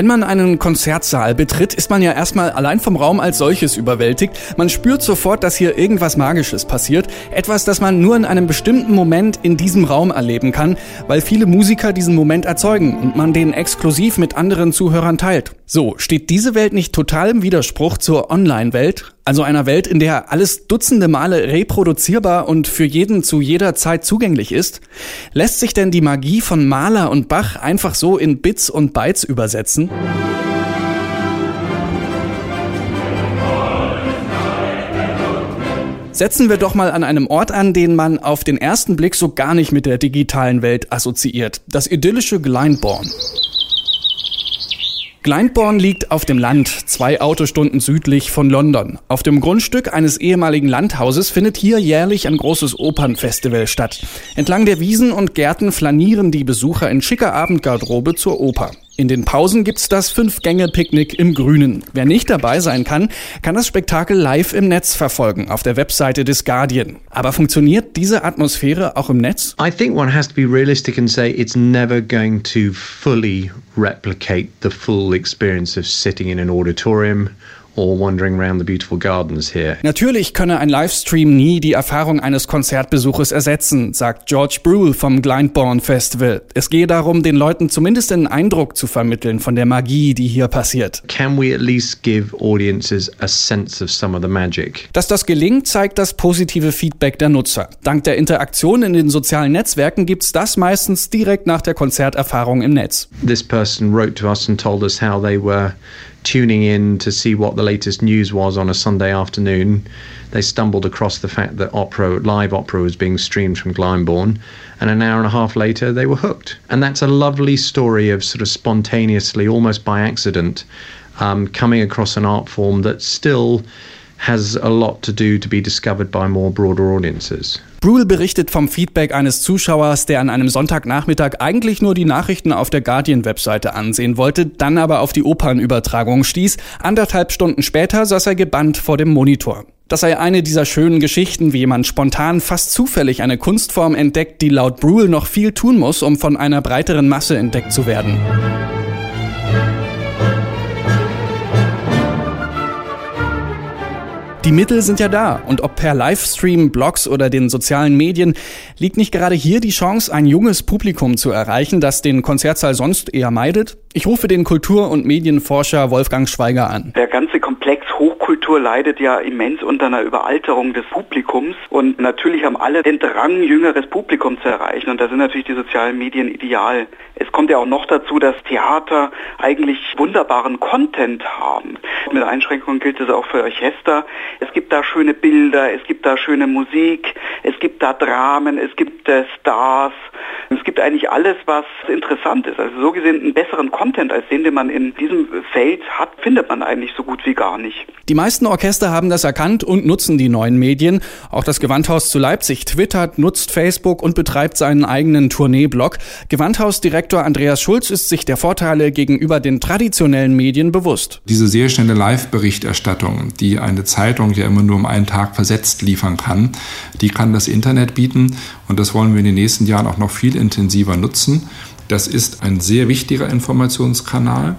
Wenn man einen Konzertsaal betritt, ist man ja erstmal allein vom Raum als solches überwältigt. Man spürt sofort, dass hier irgendwas Magisches passiert. Etwas, das man nur in einem bestimmten Moment in diesem Raum erleben kann, weil viele Musiker diesen Moment erzeugen und man den exklusiv mit anderen Zuhörern teilt. So, steht diese Welt nicht total im Widerspruch zur Online-Welt? Also einer Welt, in der alles dutzende Male reproduzierbar und für jeden zu jeder Zeit zugänglich ist? Lässt sich denn die Magie von Mahler und Bach einfach so in Bits und Bytes übersetzen? Setzen wir doch mal an einem Ort an, den man auf den ersten Blick so gar nicht mit der digitalen Welt assoziiert. Das idyllische Glyndebourne. Glyndebourne liegt auf dem Land, zwei Autostunden südlich von London. Auf dem Grundstück eines ehemaligen Landhauses findet hier jährlich ein großes Opernfestival statt. Entlang der Wiesen und Gärten flanieren die Besucher in schicker Abendgarderobe zur Oper. In den Pausen gibt's das Fünf-Gänge-Picknick im Grünen. Wer nicht dabei sein kann, kann das Spektakel live im Netz verfolgen, auf der Webseite des Guardian. Aber funktioniert diese Atmosphäre auch im Netz? I think one has to be realistic and say it's never going to fully replicate the full experience of sitting in an auditorium or wandering around the beautiful gardens here. Natürlich könne ein Livestream nie die Erfahrung eines Konzertbesuches ersetzen, sagt George Brule vom Glyndebourne Festival. Es gehe darum, den Leuten zumindest einen Eindruck zu vermitteln von der Magie, die hier passiert. Can we at least give audiences a sense of some of the magic? Dass das gelingt, zeigt das positive Feedback der Nutzer. Dank der Interaktion in den sozialen Netzwerken gibt's das meistens direkt nach der Konzerterfahrung im Netz. This person wrote to us and told us how they were tuning in to see what the latest news was on a Sunday afternoon, they stumbled across the fact that opera, live opera was being streamed from Glyndebourne, and an hour and a half later they were hooked. And that's a lovely story of sort of spontaneously, almost by accident, um, coming across an art form that still has a lot to do to be discovered by more broader audiences. Brule berichtet vom Feedback eines Zuschauers, der an einem Sonntagnachmittag eigentlich nur die Nachrichten auf der Guardian-Webseite ansehen wollte, dann aber auf die Opernübertragung stieß. Anderthalb Stunden später saß er gebannt vor dem Monitor. Das sei eine dieser schönen Geschichten, wie jemand spontan fast zufällig eine Kunstform entdeckt, die laut Brule noch viel tun muss, um von einer breiteren Masse entdeckt zu werden. Die Mittel sind ja da und ob per Livestream, Blogs oder den sozialen Medien, liegt nicht gerade hier die Chance, ein junges Publikum zu erreichen, das den Konzertsaal sonst eher meidet? Ich rufe den Kultur- und Medienforscher Wolfgang Schweiger an. Der ganze Komplex Hochkultur leidet ja immens unter einer Überalterung des Publikums und natürlich haben alle den Drang, jüngeres Publikum zu erreichen und da sind natürlich die sozialen Medien ideal. Es kommt ja auch noch dazu, dass Theater eigentlich wunderbaren Content haben. Mit Einschränkungen gilt es auch für Orchester. Es gibt da schöne Bilder, es gibt da schöne Musik, es gibt da Dramen, es gibt äh, Stars. Es gibt eigentlich alles, was interessant ist. Also so gesehen einen besseren Content als den, den man in diesem Feld hat, findet man eigentlich so gut wie gar nicht. Die meisten Orchester haben das erkannt und nutzen die neuen Medien. Auch das Gewandhaus zu Leipzig twittert, nutzt Facebook und betreibt seinen eigenen Tourneeblog. Gewandhausdirektor Andreas Schulz ist sich der Vorteile gegenüber den traditionellen Medien bewusst. Diese sehr schnelle Live-Berichterstattung, die eine Zeitung ja immer nur um einen Tag versetzt liefern kann, die kann das Internet bieten und das wollen wir in den nächsten Jahren auch noch viel intensiver nutzen. Das ist ein sehr wichtiger Informationskanal.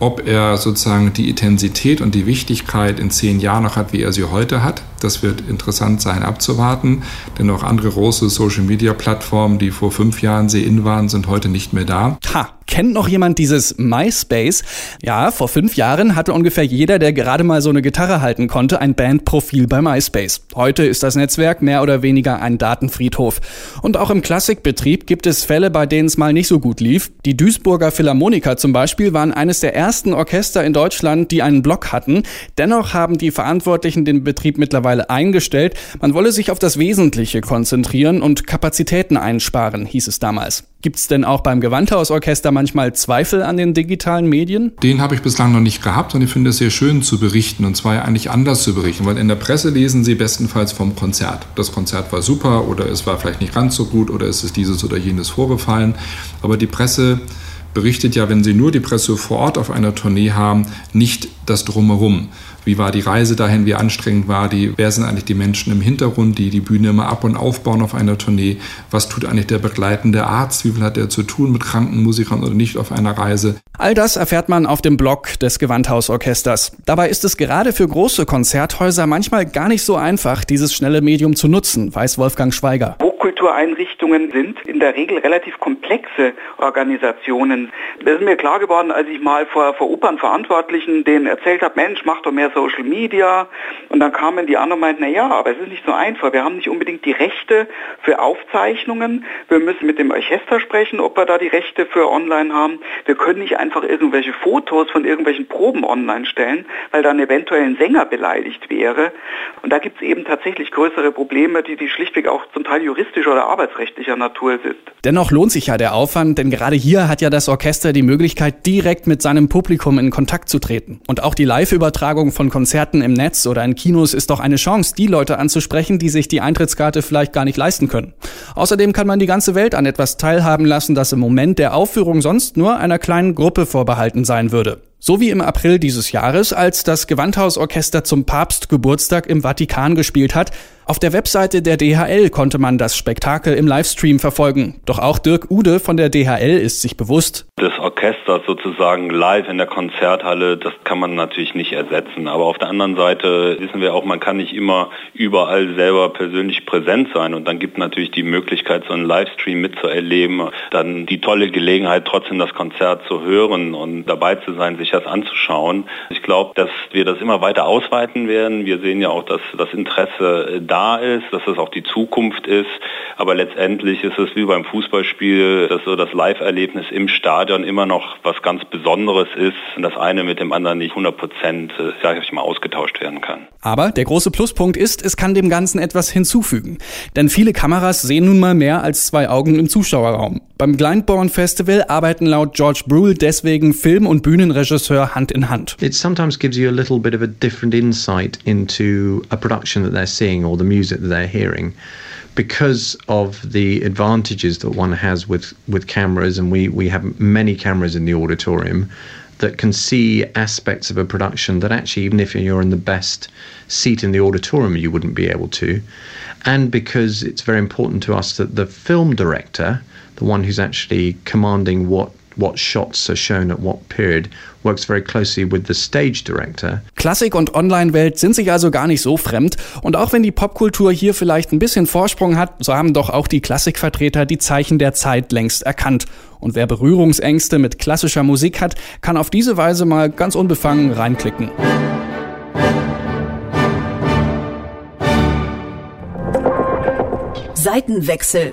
Ob er sozusagen die Intensität und die Wichtigkeit in zehn Jahren noch hat, wie er sie heute hat, Das wird interessant sein abzuwarten, denn auch andere große Social-Media-Plattformen, die vor fünf Jahren sehr in waren, sind heute nicht mehr da. Ha, kennt noch jemand dieses MySpace? Ja, vor fünf Jahren hatte ungefähr jeder, der gerade mal so eine Gitarre halten konnte, ein Bandprofil bei MySpace. Heute ist das Netzwerk mehr oder weniger ein Datenfriedhof. Und auch im Klassikbetrieb gibt es Fälle, bei denen es mal nicht so gut lief. Die Duisburger Philharmoniker zum Beispiel waren eines der ersten Orchester in Deutschland, die einen Blog hatten. Dennoch haben die Verantwortlichen den Betrieb mittlerweile eingestellt. Man wolle sich auf das Wesentliche konzentrieren und Kapazitäten einsparen, hieß es damals. Gibt's denn auch beim Gewandhausorchester manchmal Zweifel an den digitalen Medien? Den habe ich bislang noch nicht gehabt und ich finde es sehr schön zu berichten und zwar eigentlich anders zu berichten, weil in der Presse lesen Sie bestenfalls vom Konzert. Das Konzert war super oder es war vielleicht nicht ganz so gut oder es ist dieses oder jenes vorgefallen, aber die Presse berichtet ja, wenn Sie nur die Presse vor Ort auf einer Tournee haben, nicht das drumherum. Wie war die Reise dahin? Wie anstrengend war die? Wer sind eigentlich die Menschen im Hintergrund, die die Bühne immer ab und aufbauen auf einer Tournee? Was tut eigentlich der begleitende Arzt? Wie viel hat er zu tun mit kranken Musikern oder nicht auf einer Reise? All das erfährt man auf dem Blog des Gewandhausorchesters. Dabei ist es gerade für große Konzerthäuser manchmal gar nicht so einfach, dieses schnelle Medium zu nutzen, weiß Wolfgang Schweiger. Hochkultureinrichtungen sind in der Regel relativ komplexe Organisationen. Das ist mir klar geworden, als ich mal vor, vor Opernverantwortlichen denen erzählt habe, Mensch, mach doch mehr Social Media. Und dann kamen die anderen und meinten, na ja, aber es ist nicht so einfach. Wir haben nicht unbedingt die Rechte für Aufzeichnungen. Wir müssen mit dem Orchester sprechen, ob wir da die Rechte für online haben. Wir können nicht einfach irgendwelche Fotos von irgendwelchen Proben online stellen, weil dann eventuell ein Sänger beleidigt wäre. Und da gibt es eben tatsächlich größere Probleme, die, die schlichtweg auch zum Teil juristischer oder arbeitsrechtlicher Natur sind. Dennoch lohnt sich ja der Aufwand, denn gerade hier hat ja das Orchester die Möglichkeit, direkt mit seinem Publikum in Kontakt zu treten. Und auch die Live-Übertragung von Konzerten im Netz oder in Kinos ist doch eine Chance, die Leute anzusprechen, die sich die Eintrittskarte vielleicht gar nicht leisten können. Außerdem kann man die ganze Welt an etwas teilhaben lassen, das im Moment der Aufführung sonst nur einer kleinen Gruppe vorbehalten sein würde. So wie im April dieses Jahres, als das Gewandhausorchester zum Papstgeburtstag im Vatikan gespielt hat. Auf der Webseite der DHL konnte man das Spektakel im Livestream verfolgen. Doch auch Dirk Ude von der DHL ist sich bewusst. Das Orchester sozusagen live in der Konzerthalle, das kann man natürlich nicht ersetzen. Aber auf der anderen Seite wissen wir auch, man kann nicht immer überall selber persönlich präsent sein. Und dann gibt natürlich die Möglichkeit, so einen Livestream mitzuerleben, dann die tolle Gelegenheit, trotzdem das Konzert zu hören und dabei zu sein, sich sich das anzuschauen. Ich glaube, dass wir das immer weiter ausweiten werden. Wir sehen ja auch, dass das Interesse da ist, dass das auch die Zukunft ist. Aber letztendlich ist es wie beim Fußballspiel, dass so das Live-Erlebnis im Stadion immer noch was ganz Besonderes ist und das eine mit dem anderen nicht 100 Prozent, äh, sage ich mal, ausgetauscht werden kann. Aber der große Pluspunkt ist, es kann dem Ganzen etwas hinzufügen. Denn viele Kameras sehen nun mal mehr als zwei Augen im Zuschauerraum. Beim Glyndebourne Festival arbeiten laut George Brule deswegen Film- und Bühnenregisseur Hand in Hand. It sometimes gives you a little bit of a different insight into a production that they're seeing or the music that they're hearing. because of the advantages that one has with, with cameras, and we, we have many cameras in the auditorium, that can see aspects of a production that actually, even if you're in the best seat in the auditorium, you wouldn't be able to. And because it's very important to us that the film director, the one who's actually commanding what what shots are shown at what period works very closely with the stage director. Klassik und Online-Welt sind sich also gar nicht so fremd und auch wenn die Popkultur hier vielleicht ein bisschen Vorsprung hat, so haben doch auch die Klassikvertreter die Zeichen der Zeit längst erkannt. Und wer Berührungsängste mit klassischer Musik hat, kann auf diese Weise mal ganz unbefangen reinklicken. Seitenwechsel